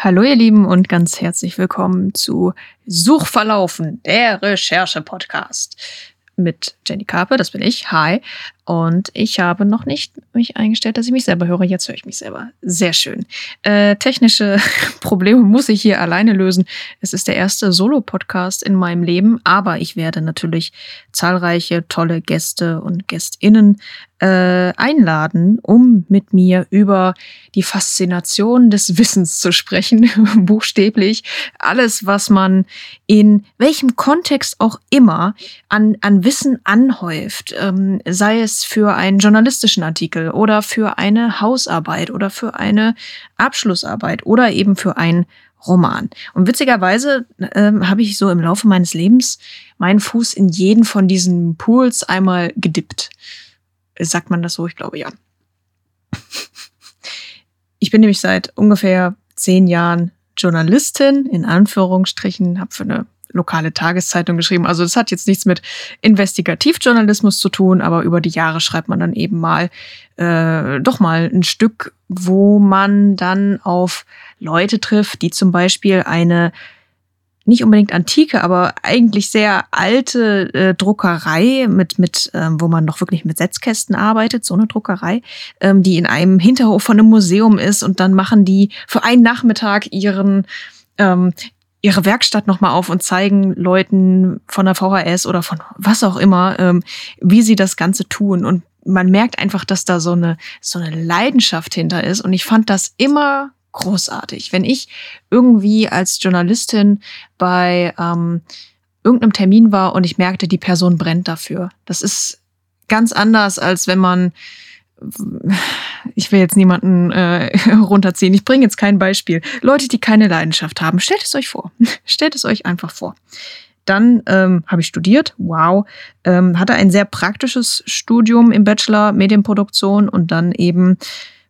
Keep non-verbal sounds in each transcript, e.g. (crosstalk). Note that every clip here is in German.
Hallo ihr Lieben und ganz herzlich willkommen zu Suchverlaufen, der Recherche-Podcast mit Jenny Carpe, das bin ich. Hi. Und ich habe noch nicht mich eingestellt, dass ich mich selber höre. Jetzt höre ich mich selber. Sehr schön. Äh, technische (laughs) Probleme muss ich hier alleine lösen. Es ist der erste Solo-Podcast in meinem Leben, aber ich werde natürlich zahlreiche tolle Gäste und Gästinnen äh, einladen, um mit mir über die Faszination des Wissens zu sprechen, (laughs) buchstäblich. Alles, was man in welchem Kontext auch immer an, an Wissen anhäuft, ähm, sei es für einen journalistischen Artikel oder für eine Hausarbeit oder für eine Abschlussarbeit oder eben für ein Roman. Und witzigerweise ähm, habe ich so im Laufe meines Lebens meinen Fuß in jeden von diesen Pools einmal gedippt. Sagt man das so? Ich glaube ja. Ich bin nämlich seit ungefähr zehn Jahren Journalistin, in Anführungsstrichen, habe für eine lokale Tageszeitung geschrieben. Also das hat jetzt nichts mit Investigativjournalismus zu tun, aber über die Jahre schreibt man dann eben mal äh, doch mal ein Stück, wo man dann auf Leute trifft, die zum Beispiel eine nicht unbedingt antike, aber eigentlich sehr alte äh, Druckerei mit mit ähm, wo man noch wirklich mit Setzkästen arbeitet, so eine Druckerei, ähm, die in einem Hinterhof von einem Museum ist und dann machen die für einen Nachmittag ihren ähm, ihre Werkstatt nochmal auf und zeigen Leuten von der VHS oder von was auch immer, ähm, wie sie das Ganze tun. Und man merkt einfach, dass da so eine, so eine Leidenschaft hinter ist. Und ich fand das immer großartig. Wenn ich irgendwie als Journalistin bei ähm, irgendeinem Termin war und ich merkte, die Person brennt dafür. Das ist ganz anders, als wenn man ich will jetzt niemanden äh, (laughs) runterziehen. Ich bringe jetzt kein Beispiel. Leute, die keine Leidenschaft haben, stellt es euch vor. (laughs) stellt es euch einfach vor. Dann ähm, habe ich studiert, wow, ähm, hatte ein sehr praktisches Studium im Bachelor Medienproduktion und dann eben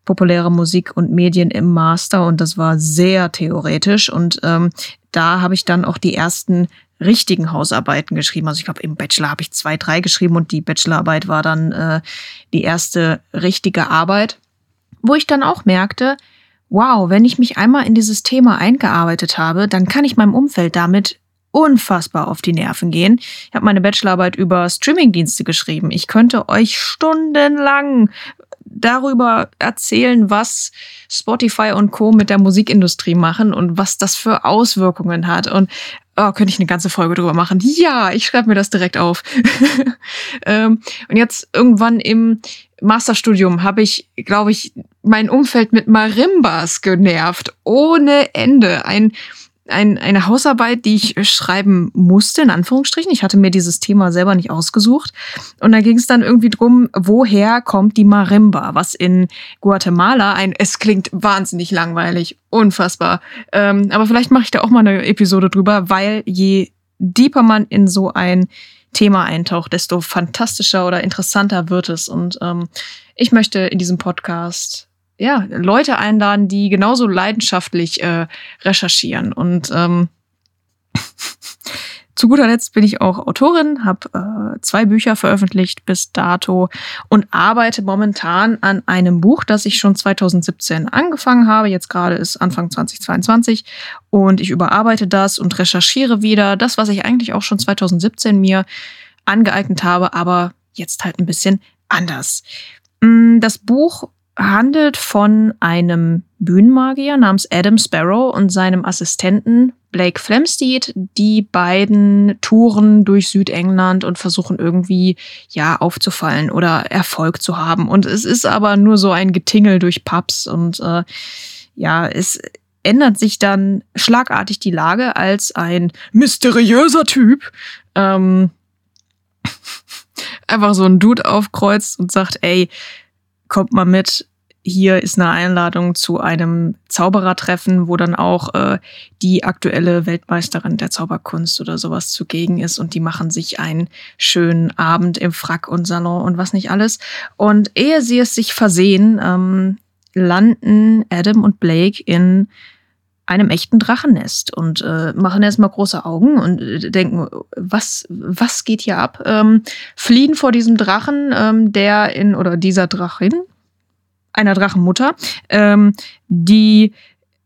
populäre Musik und Medien im Master und das war sehr theoretisch und ähm, da habe ich dann auch die ersten richtigen Hausarbeiten geschrieben. Also ich glaube, im Bachelor habe ich zwei, drei geschrieben und die Bachelorarbeit war dann äh, die erste richtige Arbeit, wo ich dann auch merkte, wow, wenn ich mich einmal in dieses Thema eingearbeitet habe, dann kann ich meinem Umfeld damit unfassbar auf die Nerven gehen. Ich habe meine Bachelorarbeit über Streamingdienste geschrieben. Ich könnte euch stundenlang darüber erzählen, was Spotify und Co. mit der Musikindustrie machen und was das für Auswirkungen hat. Und oh, könnte ich eine ganze Folge drüber machen. Ja, ich schreibe mir das direkt auf. (laughs) ähm, und jetzt irgendwann im Masterstudium habe ich, glaube ich, mein Umfeld mit Marimbas genervt. Ohne Ende. Ein ein, eine Hausarbeit, die ich schreiben musste, in Anführungsstrichen. Ich hatte mir dieses Thema selber nicht ausgesucht. Und da ging es dann irgendwie drum, woher kommt die Marimba? Was in Guatemala ein, es klingt wahnsinnig langweilig, unfassbar. Ähm, aber vielleicht mache ich da auch mal eine Episode drüber, weil je deeper man in so ein Thema eintaucht, desto fantastischer oder interessanter wird es. Und ähm, ich möchte in diesem Podcast ja, Leute einladen, die genauso leidenschaftlich äh, recherchieren. Und ähm, (laughs) zu guter Letzt bin ich auch Autorin, habe äh, zwei Bücher veröffentlicht bis dato und arbeite momentan an einem Buch, das ich schon 2017 angefangen habe. Jetzt gerade ist Anfang 2022 und ich überarbeite das und recherchiere wieder das, was ich eigentlich auch schon 2017 mir angeeignet habe, aber jetzt halt ein bisschen anders. Mm, das Buch handelt von einem Bühnenmagier namens Adam Sparrow und seinem Assistenten Blake Flamsteed. Die beiden touren durch Südengland und versuchen irgendwie, ja, aufzufallen oder Erfolg zu haben. Und es ist aber nur so ein Getingel durch Pubs und äh, ja, es ändert sich dann schlagartig die Lage, als ein mysteriöser Typ ähm, (laughs) einfach so ein Dude aufkreuzt und sagt, ey, kommt mal mit, hier ist eine Einladung zu einem Zauberertreffen, wo dann auch äh, die aktuelle Weltmeisterin der Zauberkunst oder sowas zugegen ist und die machen sich einen schönen Abend im Frack und Salon und was nicht alles. Und ehe sie es sich versehen, ähm, landen Adam und Blake in einem echten Drachennest und äh, machen erstmal große Augen und äh, denken, was, was geht hier ab? Ähm, fliehen vor diesem Drachen, ähm, der in, oder dieser Drachin, einer Drachenmutter, ähm, die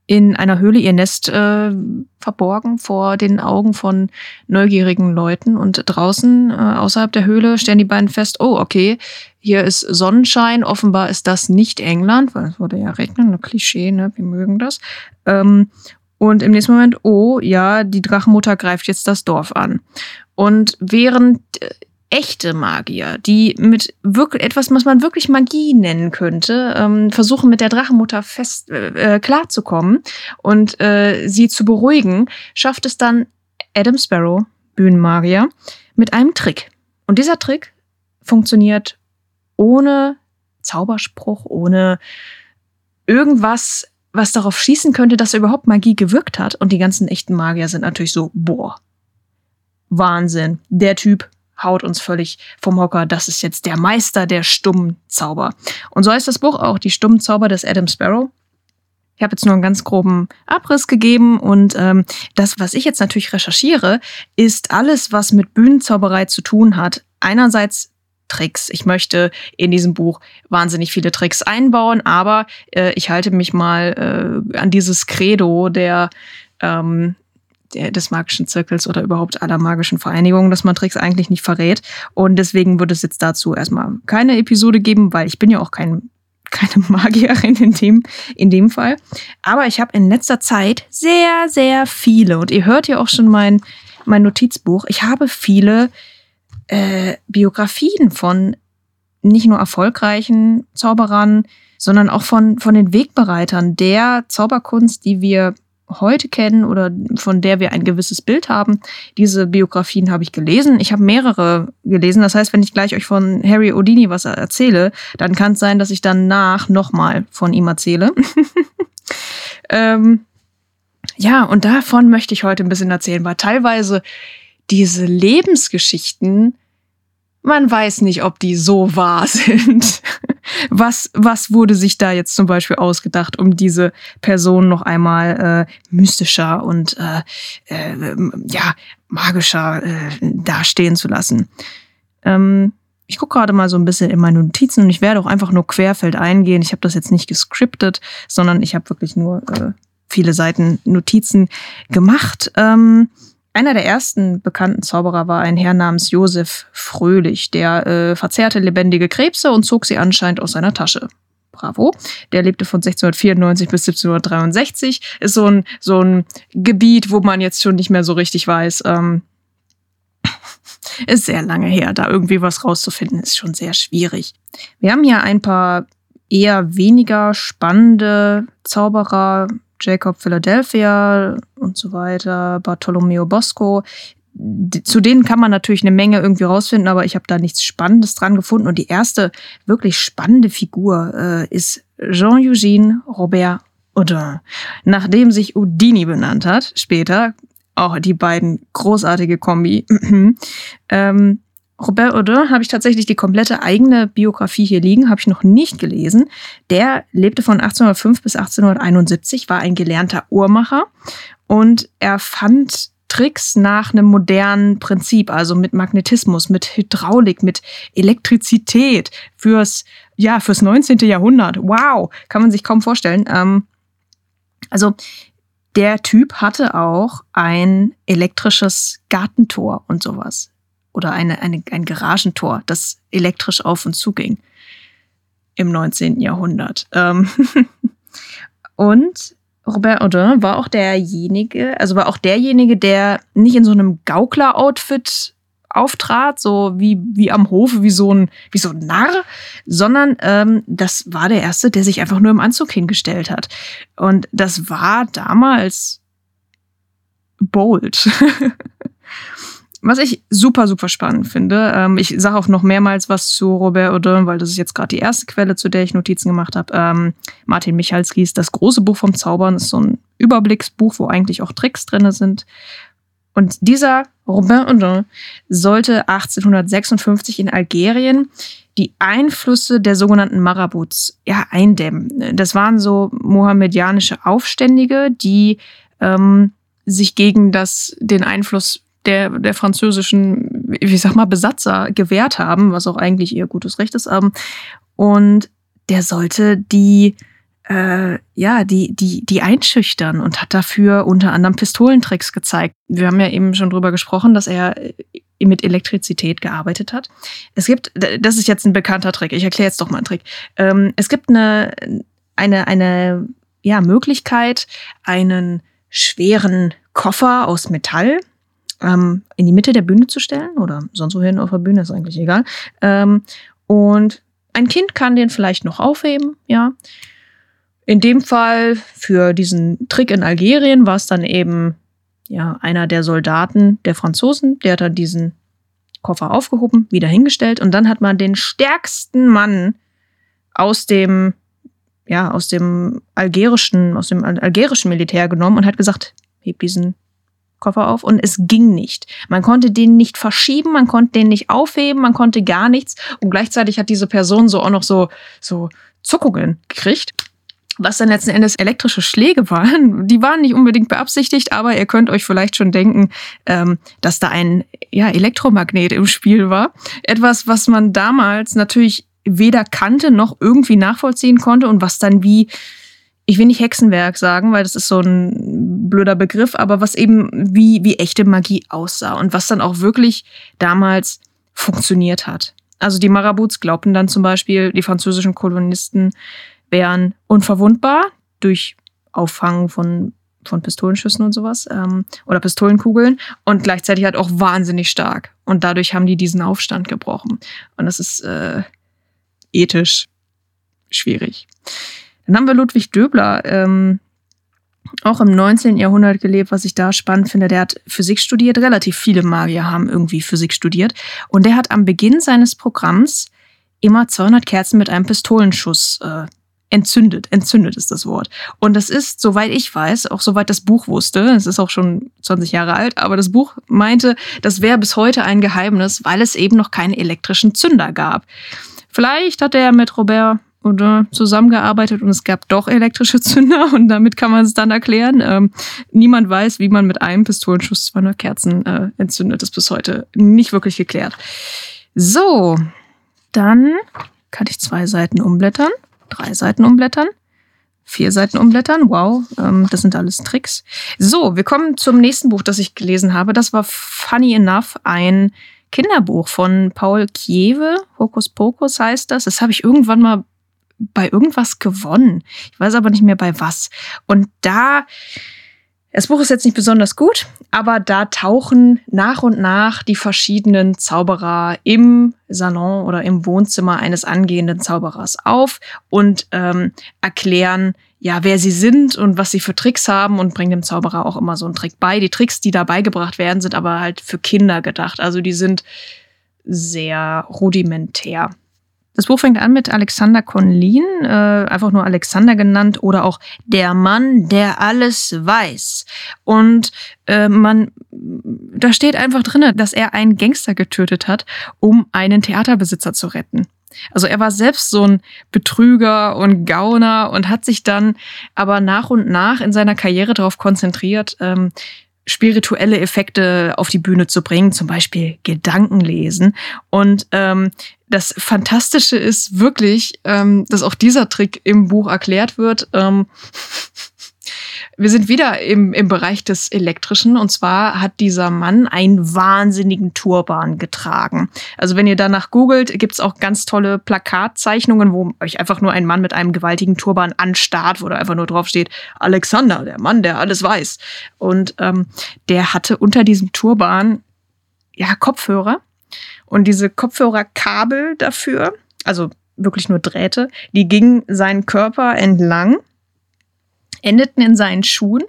in einer Höhle ihr Nest äh, verborgen vor den Augen von neugierigen Leuten. Und draußen, äh, außerhalb der Höhle, stellen die beiden fest, oh, okay, hier ist Sonnenschein. Offenbar ist das nicht England, weil es würde ja regnen, ein Klischee, ne? Wir mögen das. Ähm, und im nächsten Moment, oh, ja, die Drachenmutter greift jetzt das Dorf an. Und während äh, echte Magier, die mit wirklich etwas, was man wirklich Magie nennen könnte, ähm, versuchen mit der Drachenmutter fest äh, äh, klarzukommen und äh, sie zu beruhigen, schafft es dann Adam Sparrow, Bühnenmagier, mit einem Trick. Und dieser Trick funktioniert ohne Zauberspruch, ohne irgendwas, was darauf schießen könnte, dass er überhaupt Magie gewirkt hat. Und die ganzen echten Magier sind natürlich so, boah, Wahnsinn, der Typ haut uns völlig vom Hocker. Das ist jetzt der Meister der stummen Zauber. Und so heißt das Buch auch, die stummen Zauber des Adam Sparrow. Ich habe jetzt nur einen ganz groben Abriss gegeben und ähm, das, was ich jetzt natürlich recherchiere, ist alles, was mit Bühnenzauberei zu tun hat. Einerseits Tricks. Ich möchte in diesem Buch wahnsinnig viele Tricks einbauen, aber äh, ich halte mich mal äh, an dieses Credo der ähm, des magischen Zirkels oder überhaupt aller magischen Vereinigungen, dass man Tricks eigentlich nicht verrät. Und deswegen würde es jetzt dazu erstmal keine Episode geben, weil ich bin ja auch kein, (laughs) keine Magierin in dem, in dem Fall. Aber ich habe in letzter Zeit sehr, sehr viele, und ihr hört ja auch schon mein, mein Notizbuch, ich habe viele äh, Biografien von nicht nur erfolgreichen Zauberern, sondern auch von, von den Wegbereitern der Zauberkunst, die wir heute kennen oder von der wir ein gewisses Bild haben. Diese Biografien habe ich gelesen. Ich habe mehrere gelesen. Das heißt, wenn ich gleich euch von Harry Houdini was erzähle, dann kann es sein, dass ich danach nochmal von ihm erzähle. (laughs) ähm, ja, und davon möchte ich heute ein bisschen erzählen, weil teilweise diese Lebensgeschichten, man weiß nicht, ob die so wahr (laughs) sind. Was, was wurde sich da jetzt zum Beispiel ausgedacht, um diese Person noch einmal äh, mystischer und äh, äh, ja, magischer äh, dastehen zu lassen? Ähm, ich gucke gerade mal so ein bisschen in meine Notizen und ich werde auch einfach nur querfeld eingehen. Ich habe das jetzt nicht gescriptet, sondern ich habe wirklich nur äh, viele Seiten Notizen gemacht. Ähm, einer der ersten bekannten Zauberer war ein Herr namens Josef Fröhlich, der äh, verzehrte lebendige Krebse und zog sie anscheinend aus seiner Tasche. Bravo. Der lebte von 1694 bis 1763. Ist so ein, so ein Gebiet, wo man jetzt schon nicht mehr so richtig weiß. Ähm, ist sehr lange her. Da irgendwie was rauszufinden, ist schon sehr schwierig. Wir haben hier ein paar eher weniger spannende Zauberer, Jacob Philadelphia und so weiter, Bartolomeo Bosco. Zu denen kann man natürlich eine Menge irgendwie rausfinden, aber ich habe da nichts Spannendes dran gefunden. Und die erste wirklich spannende Figur äh, ist Jean-Eugène Robert Houdin, nachdem sich Houdini benannt hat, später, auch die beiden großartige Kombi. (clears throat) ähm, Robert Houdin habe ich tatsächlich die komplette eigene Biografie hier liegen, habe ich noch nicht gelesen. Der lebte von 1805 bis 1871, war ein gelernter Uhrmacher und er fand Tricks nach einem modernen Prinzip, also mit Magnetismus, mit Hydraulik, mit Elektrizität fürs, ja, fürs 19. Jahrhundert. Wow, kann man sich kaum vorstellen. Ähm, also der Typ hatte auch ein elektrisches Gartentor und sowas oder eine, eine, ein Garagentor, das elektrisch auf und zu ging im 19. Jahrhundert. Ähm (laughs) und Robert Audin war auch derjenige, also war auch derjenige, der nicht in so einem Gaukler-Outfit auftrat, so wie, wie am Hofe, wie so ein, wie so ein Narr, sondern ähm, das war der Erste, der sich einfach nur im Anzug hingestellt hat. Und das war damals bold. (laughs) Was ich super, super spannend finde, ähm, ich sage auch noch mehrmals was zu Robert Audin, weil das ist jetzt gerade die erste Quelle, zu der ich Notizen gemacht habe. Ähm, Martin Michalskis Das große Buch vom Zaubern ist so ein Überblicksbuch, wo eigentlich auch Tricks drin sind. Und dieser Robert Audin sollte 1856 in Algerien die Einflüsse der sogenannten Marabouts ja, eindämmen. Das waren so mohammedianische Aufständige, die ähm, sich gegen das, den Einfluss der, der französischen, wie sag mal, Besatzer gewährt haben, was auch eigentlich ihr gutes Recht ist. Ähm, und der sollte die äh, ja, die, die, die einschüchtern und hat dafür unter anderem Pistolentricks gezeigt. Wir haben ja eben schon drüber gesprochen, dass er äh, mit Elektrizität gearbeitet hat. Es gibt, das ist jetzt ein bekannter Trick, ich erkläre jetzt doch mal einen Trick. Ähm, es gibt eine, eine, eine ja, Möglichkeit, einen schweren Koffer aus Metall ähm, in die Mitte der Bühne zu stellen oder sonst wohin auf der Bühne, ist eigentlich egal. Ähm, und ein Kind kann den vielleicht noch aufheben, ja. In dem Fall für diesen Trick in Algerien war es dann eben ja einer der Soldaten der Franzosen, der hat dann diesen Koffer aufgehoben, wieder hingestellt und dann hat man den stärksten Mann aus dem ja aus dem algerischen aus dem algerischen Militär genommen und hat gesagt, heb diesen Koffer auf und es ging nicht. Man konnte den nicht verschieben, man konnte den nicht aufheben, man konnte gar nichts und gleichzeitig hat diese Person so auch noch so so Zuckungen gekriegt was dann letzten Endes elektrische Schläge waren, die waren nicht unbedingt beabsichtigt, aber ihr könnt euch vielleicht schon denken, ähm, dass da ein ja, Elektromagnet im Spiel war. Etwas, was man damals natürlich weder kannte noch irgendwie nachvollziehen konnte und was dann wie, ich will nicht Hexenwerk sagen, weil das ist so ein blöder Begriff, aber was eben wie, wie echte Magie aussah und was dann auch wirklich damals funktioniert hat. Also die Marabouts glaubten dann zum Beispiel, die französischen Kolonisten, wären unverwundbar durch Auffangen von, von Pistolenschüssen und sowas ähm, oder Pistolenkugeln und gleichzeitig halt auch wahnsinnig stark. Und dadurch haben die diesen Aufstand gebrochen. Und das ist äh, ethisch schwierig. Dann haben wir Ludwig Döbler, ähm, auch im 19. Jahrhundert gelebt, was ich da spannend finde. Der hat Physik studiert. Relativ viele Magier haben irgendwie Physik studiert. Und der hat am Beginn seines Programms immer 200 Kerzen mit einem Pistolenschuss äh, entzündet. Entzündet ist das Wort. Und das ist, soweit ich weiß, auch soweit das Buch wusste, es ist auch schon 20 Jahre alt, aber das Buch meinte, das wäre bis heute ein Geheimnis, weil es eben noch keinen elektrischen Zünder gab. Vielleicht hat er mit Robert oder zusammengearbeitet und es gab doch elektrische Zünder (laughs) und damit kann man es dann erklären. Ähm, niemand weiß, wie man mit einem Pistolenschuss 200 Kerzen äh, entzündet. Das ist bis heute nicht wirklich geklärt. So, dann kann ich zwei Seiten umblättern drei Seiten umblättern, vier Seiten umblättern. Wow, ähm, das sind alles Tricks. So, wir kommen zum nächsten Buch, das ich gelesen habe. Das war funny enough ein Kinderbuch von Paul Kiewe. Hokus Pokus heißt das. Das habe ich irgendwann mal bei irgendwas gewonnen. Ich weiß aber nicht mehr bei was. Und da das Buch ist jetzt nicht besonders gut, aber da tauchen nach und nach die verschiedenen Zauberer im Salon oder im Wohnzimmer eines angehenden Zauberers auf und ähm, erklären, ja, wer sie sind und was sie für Tricks haben und bringen dem Zauberer auch immer so einen Trick bei. Die Tricks, die da beigebracht werden, sind aber halt für Kinder gedacht. Also die sind sehr rudimentär. Das Buch fängt an mit Alexander Conlin, äh, einfach nur Alexander genannt oder auch der Mann, der alles weiß. Und äh, man, da steht einfach drin, dass er einen Gangster getötet hat, um einen Theaterbesitzer zu retten. Also er war selbst so ein Betrüger und Gauner und hat sich dann aber nach und nach in seiner Karriere darauf konzentriert, ähm, spirituelle Effekte auf die Bühne zu bringen, zum Beispiel Gedankenlesen. Und ähm, das Fantastische ist wirklich, ähm, dass auch dieser Trick im Buch erklärt wird. Ähm, wir sind wieder im, im Bereich des Elektrischen und zwar hat dieser Mann einen wahnsinnigen Turban getragen. Also wenn ihr danach googelt, gibt's auch ganz tolle Plakatzeichnungen, wo euch einfach nur ein Mann mit einem gewaltigen Turban anstarrt, wo da einfach nur drauf steht, Alexander, der Mann, der alles weiß. Und ähm, der hatte unter diesem Turban ja Kopfhörer und diese Kopfhörerkabel dafür, also wirklich nur Drähte, die gingen seinen Körper entlang endeten in seinen Schuhen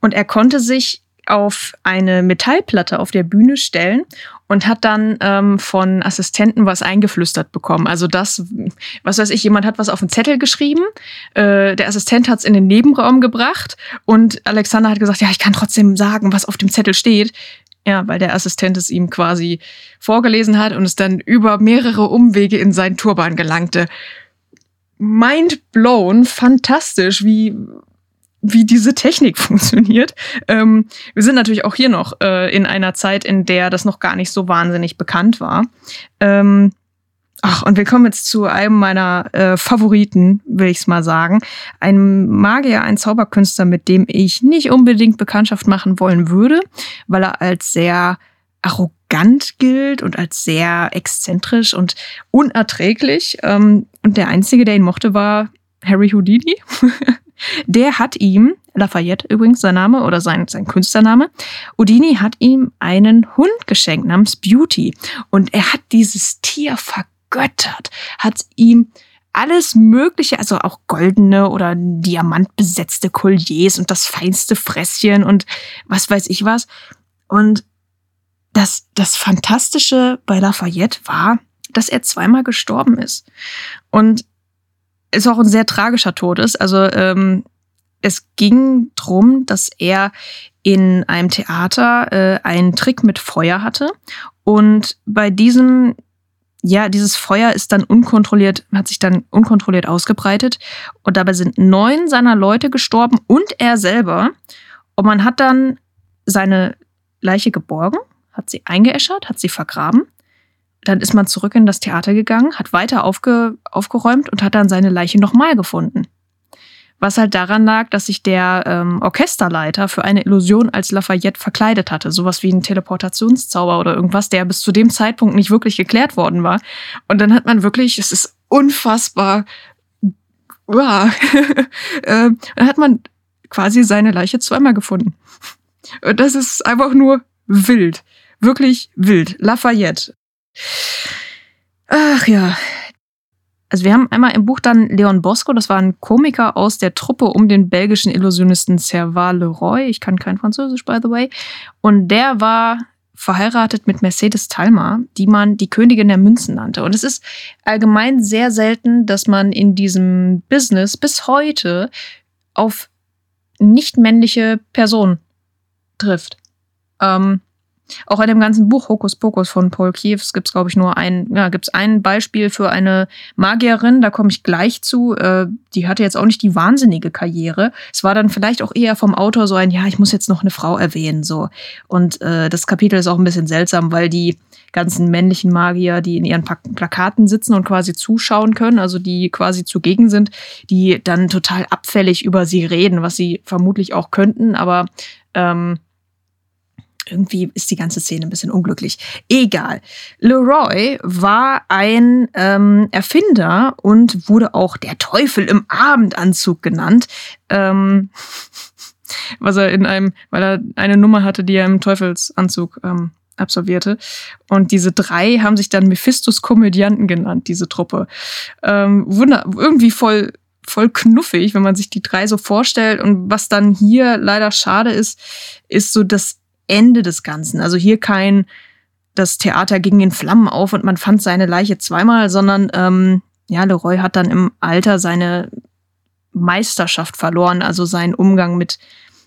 und er konnte sich auf eine Metallplatte auf der Bühne stellen und hat dann ähm, von Assistenten was eingeflüstert bekommen. Also das, was weiß ich, jemand hat was auf den Zettel geschrieben, äh, der Assistent hat es in den Nebenraum gebracht und Alexander hat gesagt, ja, ich kann trotzdem sagen, was auf dem Zettel steht. Ja, weil der Assistent es ihm quasi vorgelesen hat und es dann über mehrere Umwege in seinen Turban gelangte. Mind blown, fantastisch, wie wie diese Technik (laughs) funktioniert. Ähm, wir sind natürlich auch hier noch äh, in einer Zeit, in der das noch gar nicht so wahnsinnig bekannt war. Ähm, Ach, und wir kommen jetzt zu einem meiner äh, Favoriten, will ich es mal sagen. Ein Magier, ein Zauberkünstler, mit dem ich nicht unbedingt Bekanntschaft machen wollen würde, weil er als sehr arrogant gilt und als sehr exzentrisch und unerträglich. Ähm, und der Einzige, der ihn mochte, war Harry Houdini. (laughs) der hat ihm, Lafayette übrigens sein Name oder sein, sein Künstlername, Houdini hat ihm einen Hund geschenkt namens Beauty. Und er hat dieses Tier vergöttert, hat ihm alles Mögliche, also auch goldene oder diamantbesetzte Colliers und das feinste Fresschen und was weiß ich was. Und das, das Fantastische bei Lafayette war, dass er zweimal gestorben ist. Und es auch ein sehr tragischer Tod ist. Also ähm, es ging drum, dass er in einem Theater äh, einen Trick mit Feuer hatte. Und bei diesem ja, dieses Feuer ist dann unkontrolliert, hat sich dann unkontrolliert ausgebreitet und dabei sind neun seiner Leute gestorben und er selber. Und man hat dann seine Leiche geborgen, hat sie eingeäschert, hat sie vergraben. Dann ist man zurück in das Theater gegangen, hat weiter aufge, aufgeräumt und hat dann seine Leiche nochmal gefunden. Was halt daran lag, dass sich der ähm, Orchesterleiter für eine Illusion als Lafayette verkleidet hatte. Sowas wie ein Teleportationszauber oder irgendwas, der bis zu dem Zeitpunkt nicht wirklich geklärt worden war. Und dann hat man wirklich, es ist unfassbar, (laughs) uah, äh, dann hat man quasi seine Leiche zweimal gefunden. Und das ist einfach nur wild. Wirklich wild. Lafayette. Ach ja, also wir haben einmal im Buch dann Leon Bosco, das war ein Komiker aus der Truppe um den belgischen Illusionisten Serval Leroy. Ich kann kein Französisch, by the way. Und der war verheiratet mit Mercedes Talma, die man die Königin der Münzen nannte. Und es ist allgemein sehr selten, dass man in diesem Business bis heute auf nicht männliche Personen trifft. Ähm, auch in dem ganzen Buch Hokus Pokus von Paul Kiews gibt es, glaube ich, nur ein, ja, gibt's ein Beispiel für eine Magierin, da komme ich gleich zu. Äh, die hatte jetzt auch nicht die wahnsinnige Karriere. Es war dann vielleicht auch eher vom Autor so ein, ja, ich muss jetzt noch eine Frau erwähnen, so. Und äh, das Kapitel ist auch ein bisschen seltsam, weil die ganzen männlichen Magier, die in ihren Plakaten sitzen und quasi zuschauen können, also die quasi zugegen sind, die dann total abfällig über sie reden, was sie vermutlich auch könnten, aber ähm, irgendwie ist die ganze Szene ein bisschen unglücklich. Egal. Leroy war ein ähm, Erfinder und wurde auch der Teufel im Abendanzug genannt. Ähm, (laughs) was er in einem, weil er eine Nummer hatte, die er im Teufelsanzug ähm, absolvierte. Und diese drei haben sich dann Mephistos Komödianten genannt, diese Truppe. Ähm, wunder, irgendwie voll voll knuffig, wenn man sich die drei so vorstellt. Und was dann hier leider schade ist, ist so das Ende des Ganzen. Also hier kein, das Theater ging in Flammen auf und man fand seine Leiche zweimal, sondern ähm, ja, Leroy hat dann im Alter seine Meisterschaft verloren, also seinen Umgang mit,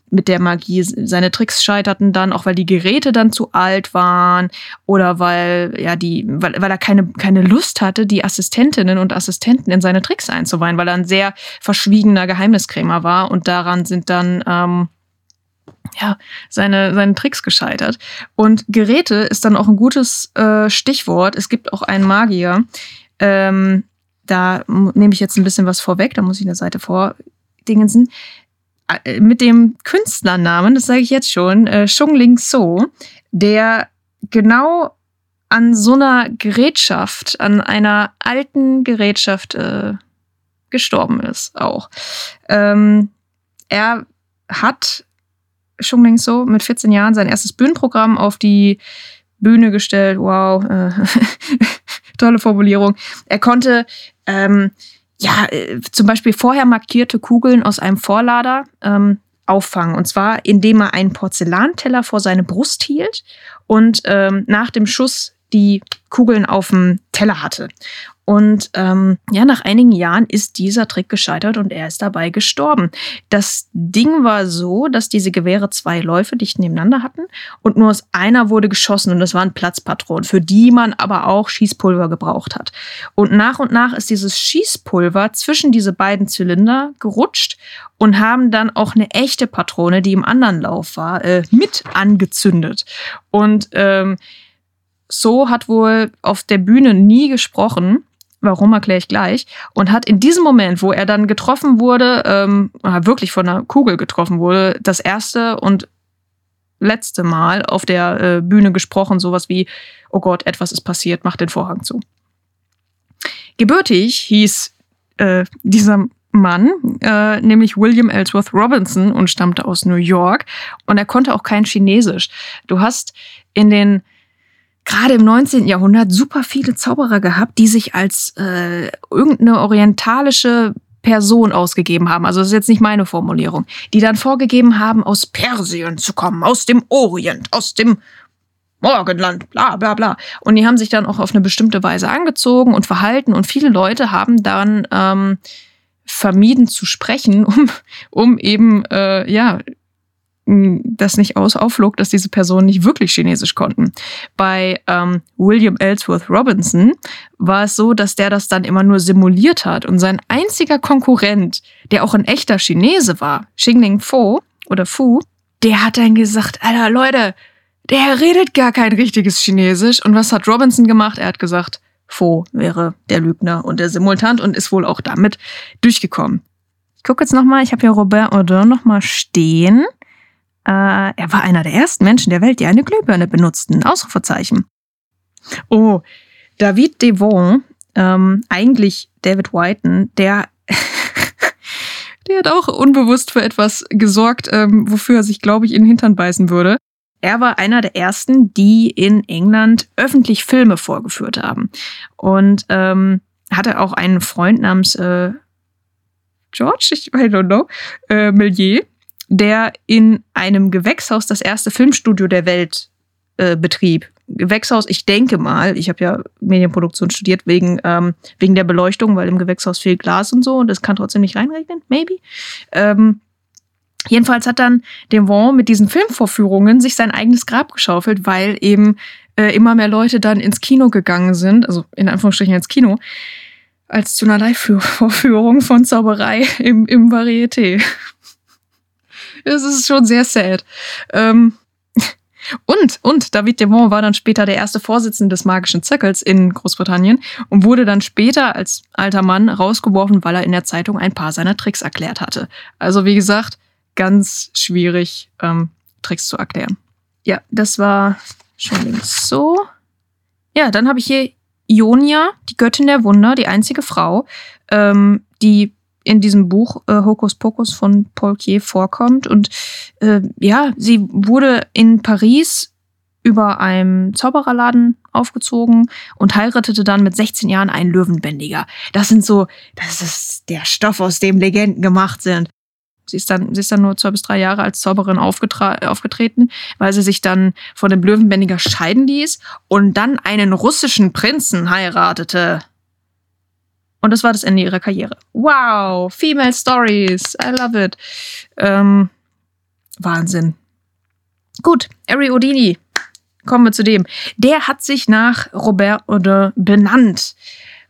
mit der Magie. Seine Tricks scheiterten dann, auch weil die Geräte dann zu alt waren oder weil, ja, die, weil, weil er keine, keine Lust hatte, die Assistentinnen und Assistenten in seine Tricks einzuweihen, weil er ein sehr verschwiegener Geheimniskrämer war und daran sind dann, ähm, ja, seine, seine Tricks gescheitert. Und Geräte ist dann auch ein gutes äh, Stichwort. Es gibt auch einen Magier. Ähm, da nehme ich jetzt ein bisschen was vorweg, da muss ich eine Seite vordingensen. Äh, mit dem Künstlernamen, das sage ich jetzt schon, äh, Shung Ling So, der genau an so einer Gerätschaft, an einer alten Gerätschaft äh, gestorben ist auch. Ähm, er hat Shungling So mit 14 Jahren sein erstes Bühnenprogramm auf die Bühne gestellt. Wow, äh, (laughs) tolle Formulierung. Er konnte ähm, ja äh, zum Beispiel vorher markierte Kugeln aus einem Vorlader ähm, auffangen. Und zwar, indem er einen Porzellanteller vor seine Brust hielt und ähm, nach dem Schuss die Kugeln auf dem Teller hatte. Und ähm, ja, nach einigen Jahren ist dieser Trick gescheitert und er ist dabei gestorben. Das Ding war so, dass diese Gewehre zwei Läufe dicht nebeneinander hatten und nur aus einer wurde geschossen und das waren Platzpatronen, für die man aber auch Schießpulver gebraucht hat. Und nach und nach ist dieses Schießpulver zwischen diese beiden Zylinder gerutscht und haben dann auch eine echte Patrone, die im anderen Lauf war, äh, mit angezündet. Und ähm, So hat wohl auf der Bühne nie gesprochen. Warum erkläre ich gleich. Und hat in diesem Moment, wo er dann getroffen wurde, ähm, wirklich von einer Kugel getroffen wurde, das erste und letzte Mal auf der äh, Bühne gesprochen, sowas wie, oh Gott, etwas ist passiert, mach den Vorhang zu. Gebürtig hieß äh, dieser Mann, äh, nämlich William Ellsworth Robinson und stammte aus New York. Und er konnte auch kein Chinesisch. Du hast in den gerade im 19. Jahrhundert super viele Zauberer gehabt, die sich als äh, irgendeine orientalische Person ausgegeben haben. Also das ist jetzt nicht meine Formulierung. Die dann vorgegeben haben, aus Persien zu kommen, aus dem Orient, aus dem Morgenland, bla bla bla. Und die haben sich dann auch auf eine bestimmte Weise angezogen und verhalten. Und viele Leute haben dann ähm, vermieden zu sprechen, (laughs) um, um eben äh, ja das nicht aus aufflog, dass diese Personen nicht wirklich Chinesisch konnten. Bei ähm, William Ellsworth Robinson war es so, dass der das dann immer nur simuliert hat und sein einziger Konkurrent, der auch ein echter Chinese war, Xingling Fo oder Fu, der hat dann gesagt, Alter Leute, der redet gar kein richtiges Chinesisch. Und was hat Robinson gemacht? Er hat gesagt, Fo wäre der Lügner und der Simultant und ist wohl auch damit durchgekommen. Ich gucke jetzt nochmal, ich habe hier Robert Audin nochmal stehen. Äh, er war einer der ersten Menschen der Welt, die eine Glühbirne benutzten. Ausrufezeichen. Oh, David Devon, ähm, eigentlich David Whiten, der, (laughs) der hat auch unbewusst für etwas gesorgt, ähm, wofür er sich, glaube ich, in den Hintern beißen würde. Er war einer der ersten, die in England öffentlich Filme vorgeführt haben. Und ähm, hatte auch einen Freund namens äh, George, ich I don't know, äh, Millier, der in einem Gewächshaus das erste Filmstudio der Welt äh, betrieb. Gewächshaus, ich denke mal, ich habe ja Medienproduktion studiert wegen, ähm, wegen der Beleuchtung, weil im Gewächshaus viel Glas und so und es kann trotzdem nicht reinregnen, maybe. Ähm, jedenfalls hat dann Devon mit diesen Filmvorführungen sich sein eigenes Grab geschaufelt, weil eben äh, immer mehr Leute dann ins Kino gegangen sind, also in Anführungsstrichen ins Kino, als zu einer Live-Vorführung von Zauberei im, im Varieté. Es ist schon sehr sad. Ähm, (laughs) und, und David Devon war dann später der erste Vorsitzende des Magischen Zirkels in Großbritannien und wurde dann später als alter Mann rausgeworfen, weil er in der Zeitung ein paar seiner Tricks erklärt hatte. Also wie gesagt, ganz schwierig, ähm, Tricks zu erklären. Ja, das war schon links so. Ja, dann habe ich hier Ionia, die Göttin der Wunder, die einzige Frau, ähm, die in diesem Buch äh, Hokus Pokus von Paul Quier vorkommt. Und äh, ja, sie wurde in Paris über einem Zaubererladen aufgezogen und heiratete dann mit 16 Jahren einen Löwenbändiger. Das sind so, das ist der Stoff, aus dem Legenden gemacht sind. Sie ist dann, sie ist dann nur zwei bis drei Jahre als Zauberin aufgetreten, weil sie sich dann von dem Löwenbändiger scheiden ließ und dann einen russischen Prinzen heiratete. Und das war das Ende ihrer Karriere. Wow, Female Stories, I love it. Ähm, Wahnsinn. Gut, Ari Odini, kommen wir zu dem. Der hat sich nach Robert Oudin benannt,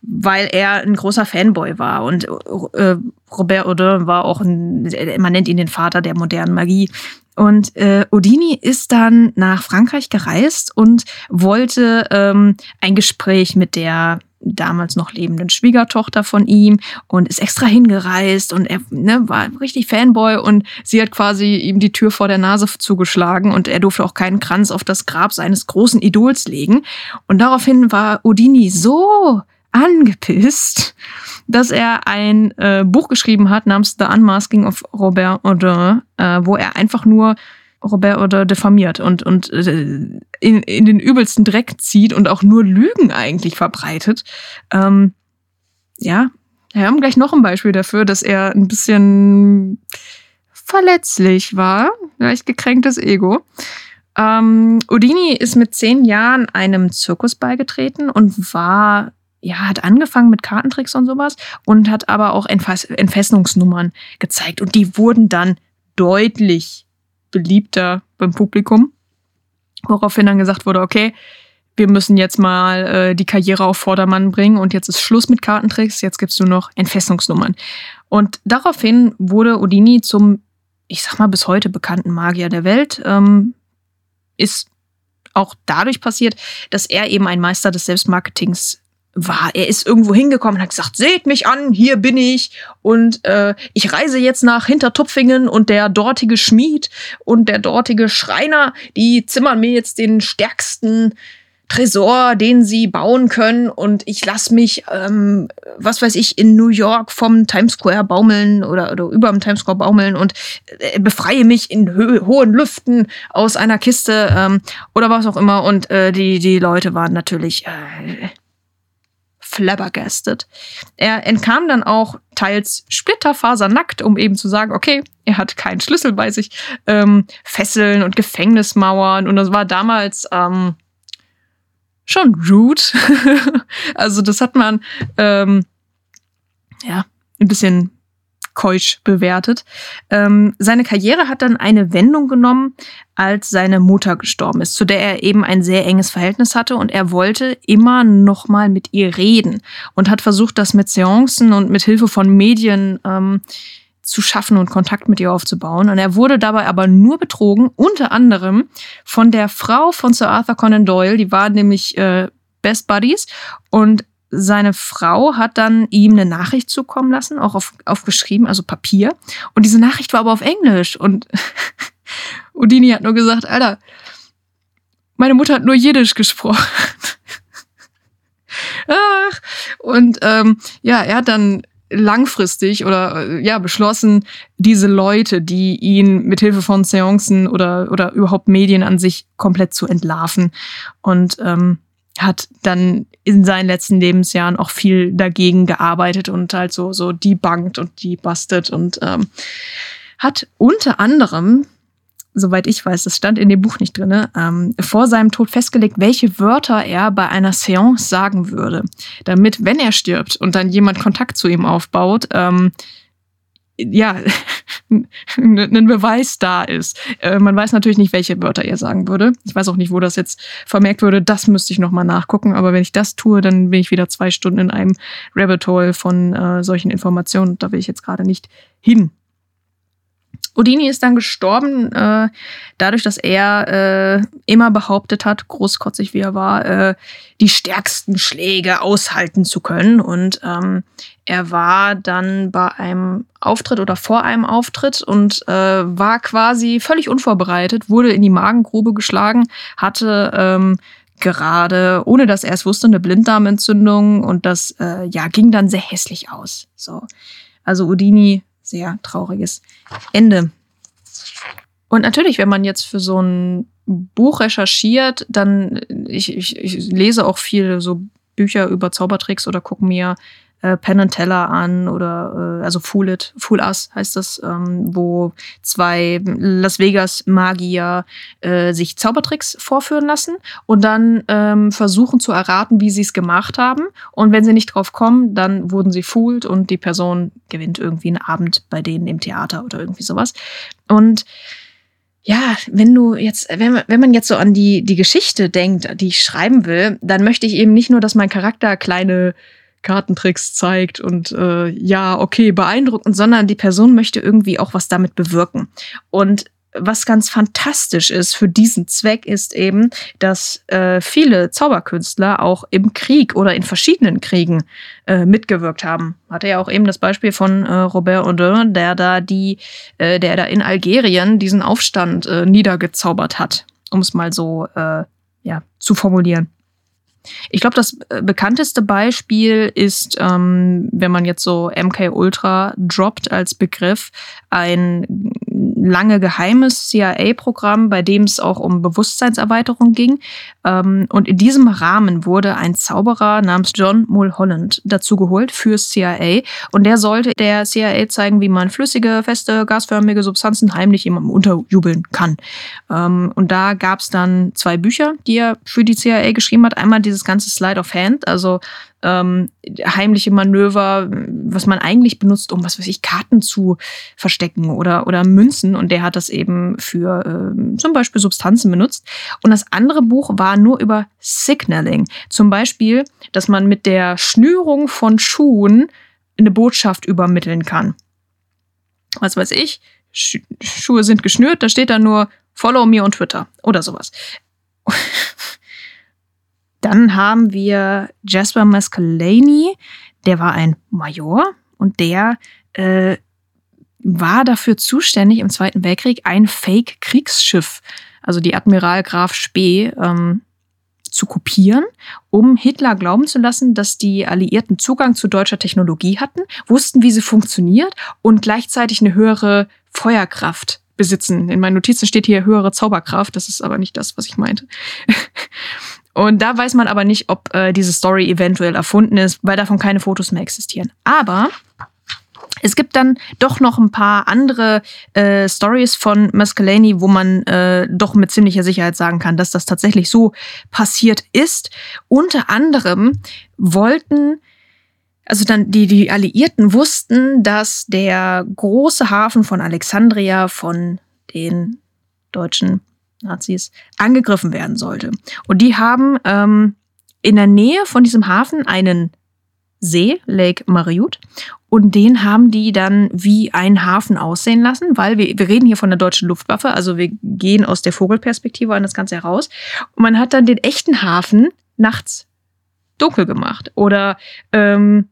weil er ein großer Fanboy war. Und äh, Robert Oudin war auch, ein, man nennt ihn den Vater der modernen Magie. Und äh, Odini ist dann nach Frankreich gereist und wollte ähm, ein Gespräch mit der damals noch lebenden Schwiegertochter von ihm und ist extra hingereist und er ne, war richtig Fanboy und sie hat quasi ihm die Tür vor der Nase zugeschlagen und er durfte auch keinen Kranz auf das Grab seines großen Idols legen. Und daraufhin war Udini so angepisst, dass er ein äh, Buch geschrieben hat namens The Unmasking of Robert Audin, äh, wo er einfach nur Robert oder diffamiert und, und äh, in, in den übelsten Dreck zieht und auch nur Lügen eigentlich verbreitet. Ähm, ja, wir haben gleich noch ein Beispiel dafür, dass er ein bisschen verletzlich war, leicht gekränktes Ego. Ähm, Udini ist mit zehn Jahren einem Zirkus beigetreten und war, ja, hat angefangen mit Kartentricks und sowas und hat aber auch Entfesselungsnummern gezeigt und die wurden dann deutlich beliebter beim Publikum. Woraufhin dann gesagt wurde, okay, wir müssen jetzt mal äh, die Karriere auf Vordermann bringen und jetzt ist Schluss mit Kartentricks, jetzt gibt's nur noch Entfesselungsnummern. Und daraufhin wurde Odini zum, ich sag mal, bis heute bekannten Magier der Welt, ähm, ist auch dadurch passiert, dass er eben ein Meister des Selbstmarketings war. Er ist irgendwo hingekommen und hat gesagt, seht mich an, hier bin ich und äh, ich reise jetzt nach Hintertupfingen und der dortige Schmied und der dortige Schreiner, die zimmern mir jetzt den stärksten Tresor, den sie bauen können und ich lass mich, ähm, was weiß ich, in New York vom Times Square baumeln oder, oder über dem Times Square baumeln und äh, befreie mich in ho hohen Lüften aus einer Kiste ähm, oder was auch immer und äh, die, die Leute waren natürlich äh, flabbergasted. Er entkam dann auch teils splitterfasernackt, um eben zu sagen, okay, er hat keinen Schlüssel bei sich, ähm, Fesseln und Gefängnismauern und das war damals ähm, schon rude. (laughs) also das hat man ähm, ja ein bisschen keusch bewertet. Ähm, seine Karriere hat dann eine Wendung genommen, als seine Mutter gestorben ist, zu der er eben ein sehr enges Verhältnis hatte und er wollte immer noch mal mit ihr reden und hat versucht, das mit Seancen und mit Hilfe von Medien ähm, zu schaffen und Kontakt mit ihr aufzubauen. Und er wurde dabei aber nur betrogen, unter anderem von der Frau von Sir Arthur Conan Doyle, die war nämlich äh, Best Buddies und seine Frau hat dann ihm eine Nachricht zukommen lassen, auch auf, aufgeschrieben, also Papier. Und diese Nachricht war aber auf Englisch. Und (laughs) Udini hat nur gesagt, Alter, meine Mutter hat nur Jiddisch gesprochen. (laughs) Ach, und ähm, ja, er hat dann langfristig oder äh, ja beschlossen, diese Leute, die ihn mit Hilfe von Seancen oder oder überhaupt Medien an sich komplett zu entlarven und ähm, hat dann in seinen letzten Lebensjahren auch viel dagegen gearbeitet und halt so so debunked und debustet und ähm, hat unter anderem soweit ich weiß, das stand in dem Buch nicht drin, ähm, vor seinem Tod festgelegt, welche Wörter er bei einer Seance sagen würde. Damit, wenn er stirbt und dann jemand Kontakt zu ihm aufbaut, ähm, ja, (laughs) ein Beweis da ist. Äh, man weiß natürlich nicht, welche Wörter er sagen würde. Ich weiß auch nicht, wo das jetzt vermerkt würde. Das müsste ich nochmal nachgucken. Aber wenn ich das tue, dann bin ich wieder zwei Stunden in einem Rabbit Hole von äh, solchen Informationen. Da will ich jetzt gerade nicht hin. Odini ist dann gestorben, äh, dadurch, dass er äh, immer behauptet hat, großkotzig wie er war, äh, die stärksten Schläge aushalten zu können. Und ähm, er war dann bei einem Auftritt oder vor einem Auftritt und äh, war quasi völlig unvorbereitet, wurde in die Magengrube geschlagen, hatte ähm, gerade, ohne dass er es wusste, eine Blinddarmentzündung und das äh, ja ging dann sehr hässlich aus. So, also Udini sehr trauriges Ende. Und natürlich, wenn man jetzt für so ein Buch recherchiert, dann ich, ich, ich lese auch viel so Bücher über Zaubertricks oder gucke mir äh, Penn and Teller an oder äh, also Fool It, Fool Us heißt das, ähm, wo zwei Las Vegas Magier äh, sich Zaubertricks vorführen lassen und dann ähm, versuchen zu erraten, wie sie es gemacht haben. Und wenn sie nicht drauf kommen, dann wurden sie fooled und die Person gewinnt irgendwie einen Abend bei denen im Theater oder irgendwie sowas. Und ja, wenn du jetzt, wenn wenn man jetzt so an die, die Geschichte denkt, die ich schreiben will, dann möchte ich eben nicht nur, dass mein Charakter kleine Kartentricks zeigt und äh, ja, okay, beeindruckend, sondern die Person möchte irgendwie auch was damit bewirken. Und was ganz fantastisch ist für diesen Zweck ist eben, dass äh, viele Zauberkünstler auch im Krieg oder in verschiedenen Kriegen äh, mitgewirkt haben. Hatte ja auch eben das Beispiel von äh, Robert Audin, der da die, äh, der da in Algerien diesen Aufstand äh, niedergezaubert hat, um es mal so äh, ja zu formulieren. Ich glaube, das äh, bekannteste Beispiel ist, ähm, wenn man jetzt so MK Ultra droppt als Begriff, ein lange geheimes CIA-Programm, bei dem es auch um Bewusstseinserweiterung ging. Ähm, und in diesem Rahmen wurde ein Zauberer namens John Mulholland dazu geholt fürs CIA. Und der sollte der CIA zeigen, wie man flüssige, feste, gasförmige Substanzen heimlich jemandem unterjubeln kann. Ähm, und da gab es dann zwei Bücher, die er für die CIA geschrieben hat. Einmal dieses ganze Slide of Hand, also ähm, heimliche Manöver, was man eigentlich benutzt, um was weiß ich, Karten zu verstecken oder, oder Münzen. Und der hat das eben für ähm, zum Beispiel Substanzen benutzt. Und das andere Buch war nur über Signaling. Zum Beispiel, dass man mit der Schnürung von Schuhen eine Botschaft übermitteln kann. Was weiß ich, Schuhe sind geschnürt, da steht dann nur Follow me on Twitter oder sowas. Dann haben wir Jasper Mascalani, der war ein Major und der äh, war dafür zuständig, im Zweiten Weltkrieg ein Fake-Kriegsschiff, also die Admiral Graf Spee, ähm, zu kopieren, um Hitler glauben zu lassen, dass die Alliierten Zugang zu deutscher Technologie hatten, wussten, wie sie funktioniert und gleichzeitig eine höhere Feuerkraft besitzen. In meinen Notizen steht hier höhere Zauberkraft, das ist aber nicht das, was ich meinte. Und da weiß man aber nicht, ob äh, diese Story eventuell erfunden ist, weil davon keine Fotos mehr existieren. Aber es gibt dann doch noch ein paar andere äh, Stories von Muscalani, wo man äh, doch mit ziemlicher Sicherheit sagen kann, dass das tatsächlich so passiert ist. Unter anderem wollten, also dann die, die Alliierten wussten, dass der große Hafen von Alexandria von den deutschen Nazis angegriffen werden sollte. Und die haben ähm, in der Nähe von diesem Hafen einen See, Lake Mariut. Und den haben die dann wie einen Hafen aussehen lassen, weil wir, wir reden hier von der deutschen Luftwaffe, also wir gehen aus der Vogelperspektive an das Ganze heraus. Und man hat dann den echten Hafen nachts dunkel gemacht oder ähm,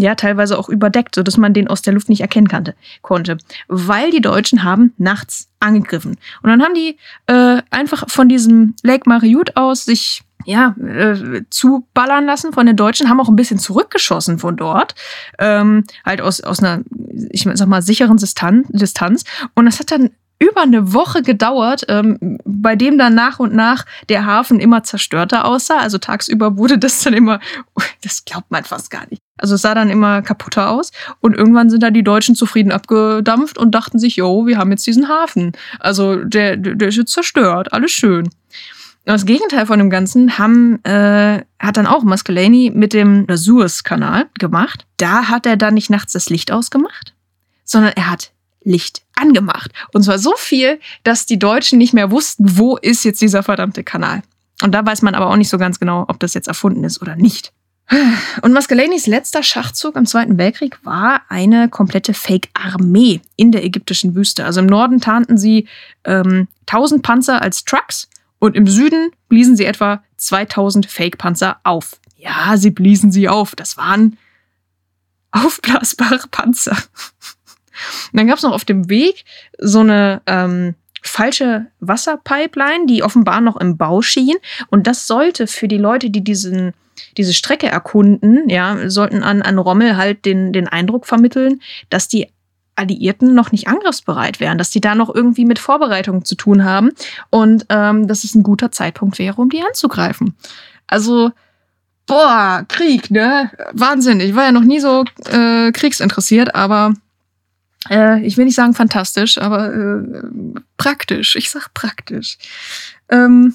ja teilweise auch überdeckt, so dass man den aus der Luft nicht erkennen kannte, konnte, weil die Deutschen haben nachts angegriffen und dann haben die äh, einfach von diesem Lake Mariut aus sich ja, äh, zuballern lassen von den Deutschen, haben auch ein bisschen zurückgeschossen von dort. Ähm, halt aus, aus einer, ich sag mal, sicheren Distanz. Und das hat dann über eine Woche gedauert, ähm, bei dem dann nach und nach der Hafen immer zerstörter aussah. Also tagsüber wurde das dann immer, (laughs) das glaubt man fast gar nicht. Also es sah dann immer kaputter aus und irgendwann sind da die Deutschen zufrieden abgedampft und dachten sich, jo, wir haben jetzt diesen Hafen. Also der, der ist jetzt zerstört, alles schön. Das Gegenteil von dem Ganzen haben, äh, hat dann auch Muscalani mit dem Suez-Kanal gemacht. Da hat er dann nicht nachts das Licht ausgemacht, sondern er hat Licht angemacht. Und zwar so viel, dass die Deutschen nicht mehr wussten, wo ist jetzt dieser verdammte Kanal. Und da weiß man aber auch nicht so ganz genau, ob das jetzt erfunden ist oder nicht. Und Muscalanis letzter Schachzug im Zweiten Weltkrieg war eine komplette Fake-Armee in der ägyptischen Wüste. Also im Norden tarnten sie ähm, 1000 Panzer als Trucks und im Süden bliesen sie etwa 2000 Fake-Panzer auf. Ja, sie bliesen sie auf. Das waren aufblasbare Panzer. Und dann gab es noch auf dem Weg so eine ähm, falsche Wasserpipeline, die offenbar noch im Bau schien. Und das sollte für die Leute, die diesen, diese Strecke erkunden, ja, sollten an, an Rommel halt den, den Eindruck vermitteln, dass die Alliierten noch nicht angriffsbereit wären, dass die da noch irgendwie mit Vorbereitungen zu tun haben und ähm, dass es ein guter Zeitpunkt wäre, um die anzugreifen. Also, boah, Krieg, ne? Wahnsinn. Ich war ja noch nie so äh, kriegsinteressiert, aber äh, ich will nicht sagen fantastisch, aber äh, praktisch. Ich sag praktisch. Ähm,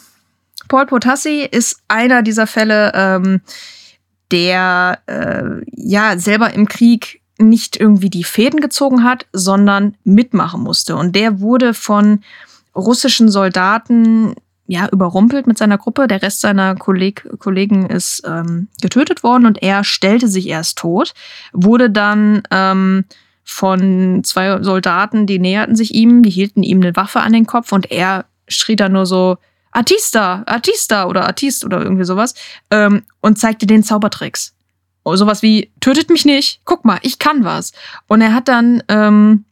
Paul Potassi ist einer dieser Fälle, ähm, der äh, ja selber im Krieg nicht irgendwie die Fäden gezogen hat, sondern mitmachen musste. Und der wurde von russischen Soldaten ja überrumpelt mit seiner Gruppe. Der Rest seiner Kolleg Kollegen ist ähm, getötet worden und er stellte sich erst tot, wurde dann ähm, von zwei Soldaten, die näherten sich ihm, die hielten ihm eine Waffe an den Kopf und er schrie dann nur so Artista, Artista oder Artist oder irgendwie sowas ähm, und zeigte den Zaubertricks sowas wie, tötet mich nicht, guck mal, ich kann was. Und er hat dann ähm,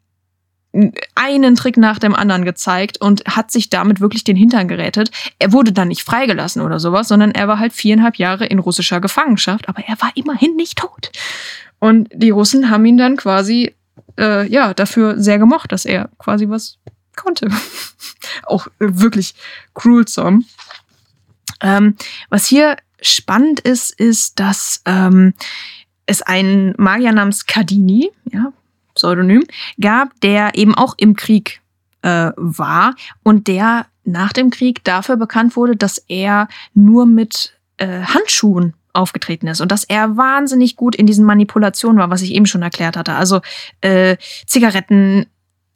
einen Trick nach dem anderen gezeigt und hat sich damit wirklich den Hintern gerettet. Er wurde dann nicht freigelassen oder sowas, sondern er war halt viereinhalb Jahre in russischer Gefangenschaft, aber er war immerhin nicht tot. Und die Russen haben ihn dann quasi, äh, ja, dafür sehr gemocht, dass er quasi was konnte. (laughs) Auch äh, wirklich gruesome. Ähm, was hier spannend ist, ist, dass ähm, es einen Magier namens Cardini, ja, Pseudonym, gab, der eben auch im Krieg äh, war und der nach dem Krieg dafür bekannt wurde, dass er nur mit äh, Handschuhen aufgetreten ist und dass er wahnsinnig gut in diesen Manipulationen war, was ich eben schon erklärt hatte. Also äh, Zigaretten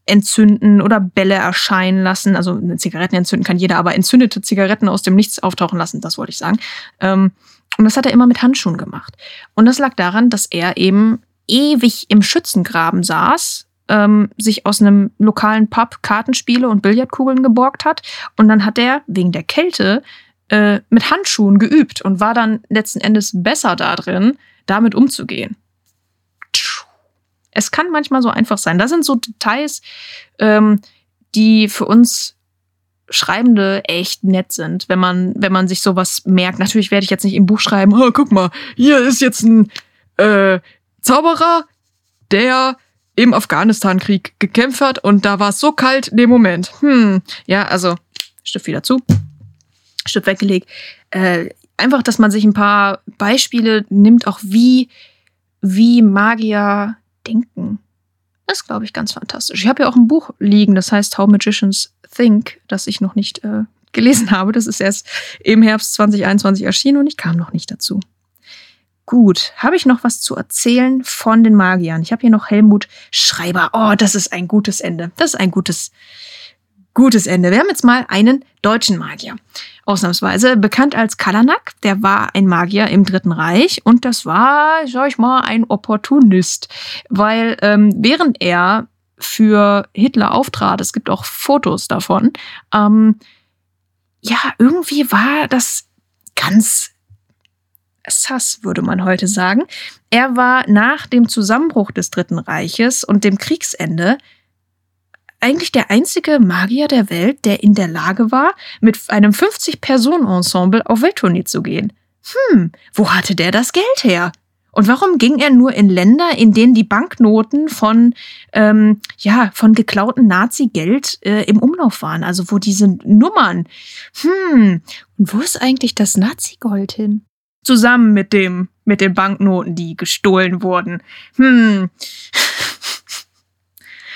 entzünden oder Bälle erscheinen lassen. Also Zigaretten entzünden kann jeder, aber entzündete Zigaretten aus dem Nichts auftauchen lassen, das wollte ich sagen. Ähm, und das hat er immer mit Handschuhen gemacht. Und das lag daran, dass er eben ewig im Schützengraben saß, ähm, sich aus einem lokalen Pub Kartenspiele und Billardkugeln geborgt hat. Und dann hat er wegen der Kälte äh, mit Handschuhen geübt und war dann letzten Endes besser da drin, damit umzugehen. Es kann manchmal so einfach sein. Das sind so Details, ähm, die für uns Schreibende echt nett sind, wenn man, wenn man sich sowas merkt. Natürlich werde ich jetzt nicht im Buch schreiben, oh, guck mal, hier ist jetzt ein äh, Zauberer, der im Afghanistan-Krieg gekämpft hat und da war es so kalt in dem Moment. Hm, ja, also Stift wieder zu, Stift weggelegt. Äh, einfach, dass man sich ein paar Beispiele nimmt, auch wie, wie Magier denken. Das ist, glaube ich, ganz fantastisch. Ich habe ja auch ein Buch liegen, das heißt How Magicians Think, das ich noch nicht äh, gelesen habe. Das ist erst im Herbst 2021 erschienen und ich kam noch nicht dazu. Gut, habe ich noch was zu erzählen von den Magiern? Ich habe hier noch Helmut Schreiber. Oh, das ist ein gutes Ende. Das ist ein gutes, gutes Ende. Wir haben jetzt mal einen deutschen Magier. Ausnahmsweise bekannt als Kalanak. Der war ein Magier im Dritten Reich und das war, sag ich mal, ein Opportunist. Weil ähm, während er für Hitler auftrat, es gibt auch Fotos davon, ähm, ja, irgendwie war das ganz Sass, würde man heute sagen. Er war nach dem Zusammenbruch des Dritten Reiches und dem Kriegsende eigentlich der einzige Magier der Welt, der in der Lage war, mit einem 50-Personen-Ensemble auf Welttournee zu gehen. Hm, wo hatte der das Geld her? Und warum ging er nur in Länder, in denen die Banknoten von, ähm, ja, von geklauten Nazi-Geld äh, im Umlauf waren? Also wo diese Nummern. Hm, und wo ist eigentlich das Nazi-Gold hin? Zusammen mit dem, mit den Banknoten, die gestohlen wurden. Hm.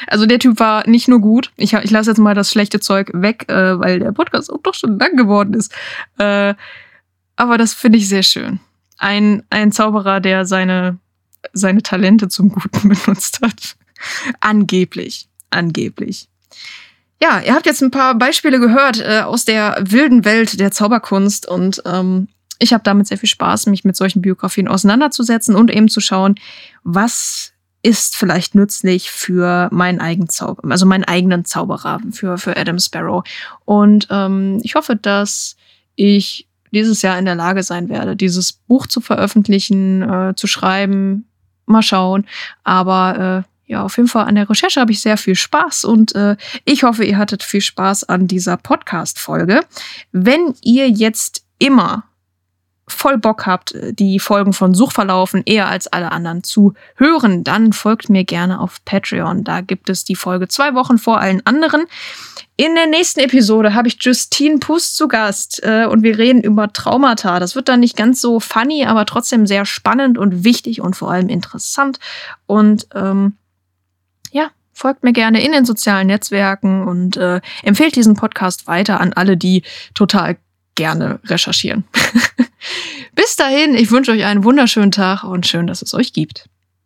Also der Typ war nicht nur gut. Ich, ich lasse jetzt mal das schlechte Zeug weg, äh, weil der Podcast auch doch schon lang geworden ist. Äh, aber das finde ich sehr schön. Ein, ein Zauberer, der seine, seine Talente zum Guten (laughs) benutzt hat. Angeblich. Angeblich. Ja, ihr habt jetzt ein paar Beispiele gehört äh, aus der wilden Welt der Zauberkunst und ähm, ich habe damit sehr viel Spaß, mich mit solchen Biografien auseinanderzusetzen und eben zu schauen, was ist vielleicht nützlich für meinen eigenen Zauber, also meinen eigenen Zauberer, für, für Adam Sparrow. Und ähm, ich hoffe, dass ich dieses Jahr in der Lage sein werde, dieses Buch zu veröffentlichen, äh, zu schreiben. Mal schauen. Aber äh, ja, auf jeden Fall an der Recherche habe ich sehr viel Spaß und äh, ich hoffe, ihr hattet viel Spaß an dieser Podcast-Folge. Wenn ihr jetzt immer voll Bock habt, die Folgen von Suchverlaufen eher als alle anderen zu hören, dann folgt mir gerne auf Patreon. Da gibt es die Folge zwei Wochen vor allen anderen. In der nächsten Episode habe ich Justine Pust zu Gast äh, und wir reden über Traumata. Das wird dann nicht ganz so funny, aber trotzdem sehr spannend und wichtig und vor allem interessant. Und ähm, ja, folgt mir gerne in den sozialen Netzwerken und äh, empfehlt diesen Podcast weiter an alle, die total gerne recherchieren. (laughs) Bis dahin, ich wünsche euch einen wunderschönen Tag und schön, dass es euch gibt.